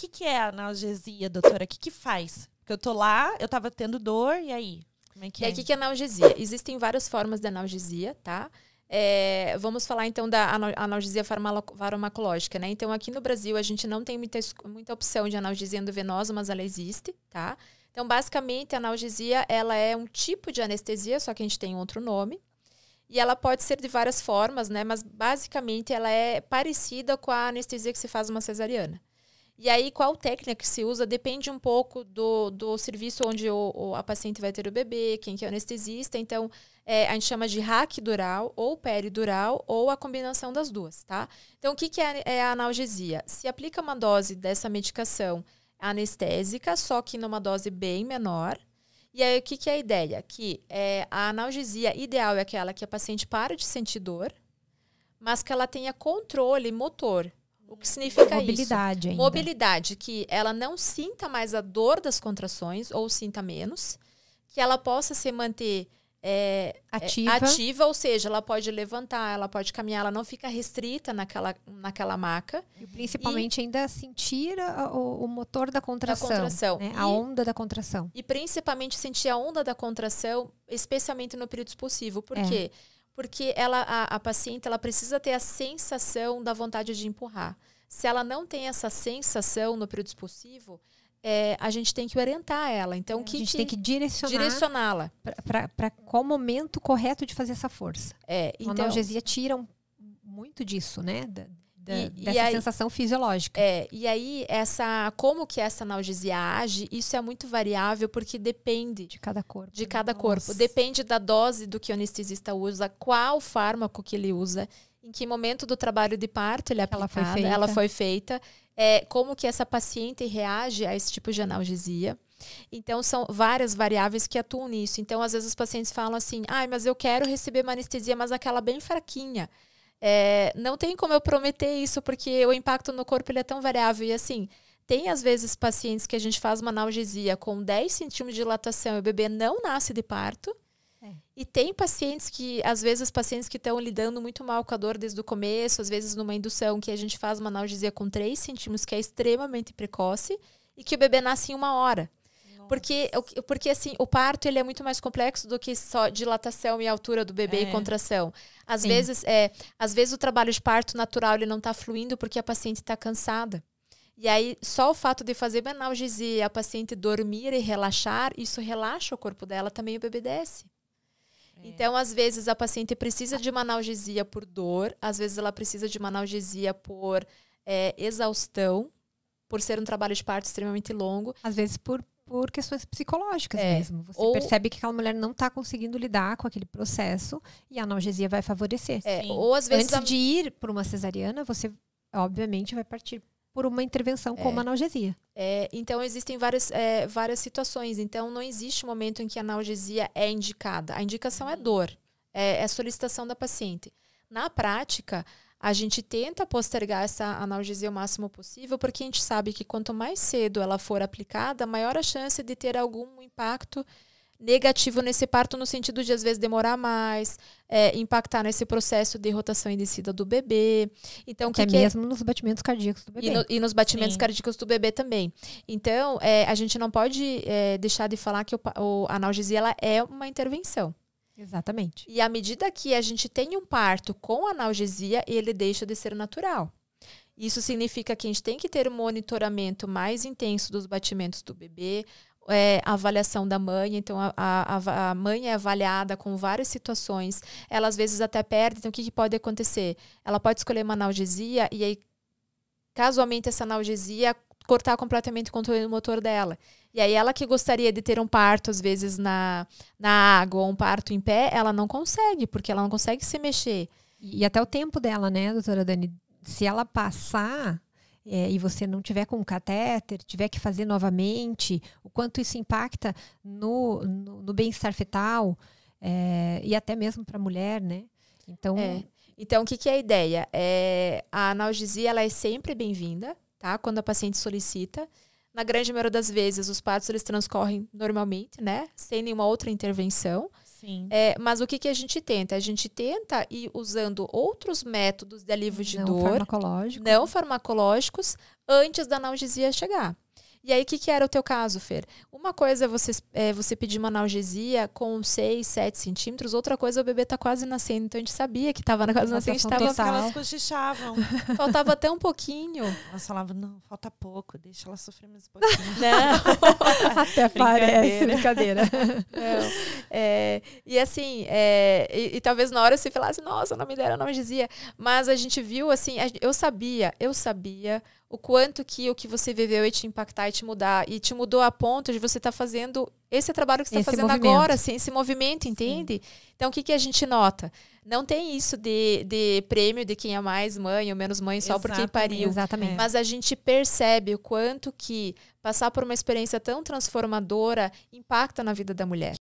que, que é a analgesia, doutora? O que, que faz? Porque eu tô lá, eu tava tendo dor, e aí? Como é que e é? o que, que é analgesia? Existem várias formas de analgesia, tá? É, vamos falar então da analgesia farmacológica, né? Então, aqui no Brasil, a gente não tem muita, muita opção de analgesia endovenosa, mas ela existe, tá? Então, basicamente, a analgesia, ela é um tipo de anestesia, só que a gente tem outro nome. E ela pode ser de várias formas, né? Mas, basicamente, ela é parecida com a anestesia que se faz uma cesariana. E aí, qual técnica que se usa depende um pouco do, do serviço onde o, o, a paciente vai ter o bebê, quem que é o anestesista. Então, é, a gente chama de raquidural ou peridural ou a combinação das duas, tá? Então, o que, que é, é a analgesia? Se aplica uma dose dessa medicação anestésica, só que numa dose bem menor. E aí, o que, que é a ideia? Que é, a analgesia ideal é aquela que a paciente para de sentir dor, mas que ela tenha controle motor. O que significa Mobilidade isso? Ainda. Mobilidade, que ela não sinta mais a dor das contrações, ou sinta menos, que ela possa se manter é, ativa. É, ativa, ou seja, ela pode levantar, ela pode caminhar, ela não fica restrita naquela, naquela maca. E principalmente e, ainda sentir a, o, o, motor da contração. Da contração. Né? a onda da contração. E principalmente sentir a onda da contração, especialmente no período expulsivo. Por é. quê? porque ela, a, a paciente ela precisa ter a sensação da vontade de empurrar. Se ela não tem essa sensação no período expulsivo, é, a gente tem que orientar ela. Então, é, que, a gente tem que direcionar direcioná-la para qual momento correto de fazer essa força. É, então, a analgesia tira um, muito disso, né? Da, da, e, dessa e aí, sensação fisiológica. É, e aí essa como que essa analgesia age, isso é muito variável porque depende de cada corpo. De cada Nossa. corpo, depende da dose do que o anestesista usa, qual fármaco que ele usa, em que momento do trabalho de parto ele é aplicado, ela foi feita, ela foi feita é, como que essa paciente reage a esse tipo de analgesia. Então, são várias variáveis que atuam nisso. Então, às vezes, os pacientes falam assim: ah, mas eu quero receber uma anestesia, mas aquela bem fraquinha. É, não tem como eu prometer isso, porque o impacto no corpo ele é tão variável. E assim, tem às vezes pacientes que a gente faz uma analgesia com 10 centímetros de dilatação e o bebê não nasce de parto. É. E tem pacientes que, às vezes, pacientes que estão lidando muito mal com a dor desde o começo, às vezes numa indução que a gente faz uma analgesia com 3 centímetros, que é extremamente precoce, e que o bebê nasce em uma hora. Porque, porque assim, o parto ele é muito mais complexo do que só dilatação e altura do bebê é. e contração. Às vezes, é, às vezes o trabalho de parto natural ele não está fluindo porque a paciente está cansada. E aí, só o fato de fazer analgesia, a paciente dormir e relaxar, isso relaxa o corpo dela, também o bebê desce. É. Então, às vezes, a paciente precisa de uma analgesia por dor, às vezes ela precisa de uma analgesia por é, exaustão, por ser um trabalho de parto extremamente longo. Às vezes por por questões psicológicas é. mesmo. Você Ou, percebe que aquela mulher não está conseguindo lidar com aquele processo e a analgesia vai favorecer. É. Ou às vezes Antes a... de ir para uma cesariana, você obviamente vai partir por uma intervenção é. como analgesia. É, então existem várias, é, várias situações. Então não existe momento em que a analgesia é indicada. A indicação é dor, é, é solicitação da paciente. Na prática, a gente tenta postergar essa analgesia o máximo possível, porque a gente sabe que quanto mais cedo ela for aplicada, maior a chance de ter algum impacto negativo nesse parto, no sentido de às vezes demorar mais, é, impactar nesse processo de rotação e descida do bebê. Então, Até que mesmo que é... nos batimentos cardíacos do bebê. E, no, e nos batimentos Sim. cardíacos do bebê também. Então, é, a gente não pode é, deixar de falar que o, o, a analgesia ela é uma intervenção. Exatamente. E à medida que a gente tem um parto com analgesia, ele deixa de ser natural. Isso significa que a gente tem que ter um monitoramento mais intenso dos batimentos do bebê, é, avaliação da mãe. Então, a, a, a, mãe é avaliada com várias situações. Ela, às vezes, até perde. Então, o que, que pode acontecer? Ela pode escolher uma analgesia e aí, casualmente, essa analgesia cortar completamente o controle motor dela. E aí ela que gostaria de ter um parto, às vezes, na, na água ou um parto em pé, ela não consegue, porque ela não consegue se mexer. E até o tempo dela, né, doutora Dani? Se ela passar é, e você não tiver com um catéter, tiver que fazer novamente, o quanto isso impacta no, no, no bem-estar fetal é, e até mesmo para a mulher, né? Então, é. então o que, que é a ideia? É, a analgesia ela é sempre bem-vinda, tá? Quando a paciente solicita. Na grande maioria das vezes, os partos eles transcorrem normalmente, né? Sem nenhuma outra intervenção. Sim. É, mas o que, que a gente tenta? A gente tenta ir usando outros métodos de alívio de não dor, farmacológico. não farmacológicos, antes da analgesia chegar. E aí, o que, que era o teu caso, Fer? Uma coisa é você, é você pedir uma analgesia com 6, 7 centímetros, outra coisa é o bebê tá quase nascendo. Então a gente sabia que estava na quase nascendo, a gente tava. Total. Elas cochichavam. Faltava até um pouquinho. Elas falavam, não, falta pouco, deixa ela sofrer mais um pouquinho. Não. até parece brincadeira. Não. É, e assim, é, e, e, talvez na hora você falasse, nossa, não me deram analgesia. Mas a gente viu, assim, eu sabia, eu sabia o quanto que o que você viveu ia te impactar e te mudar. E te mudou a ponto de você estar tá fazendo esse trabalho que você está fazendo movimento. agora, assim, esse movimento, entende? Sim. Então, o que, que a gente nota? Não tem isso de, de prêmio de quem é mais mãe ou menos mãe só Exatamente. porque pariu. Exatamente. Mas a gente percebe o quanto que passar por uma experiência tão transformadora impacta na vida da mulher.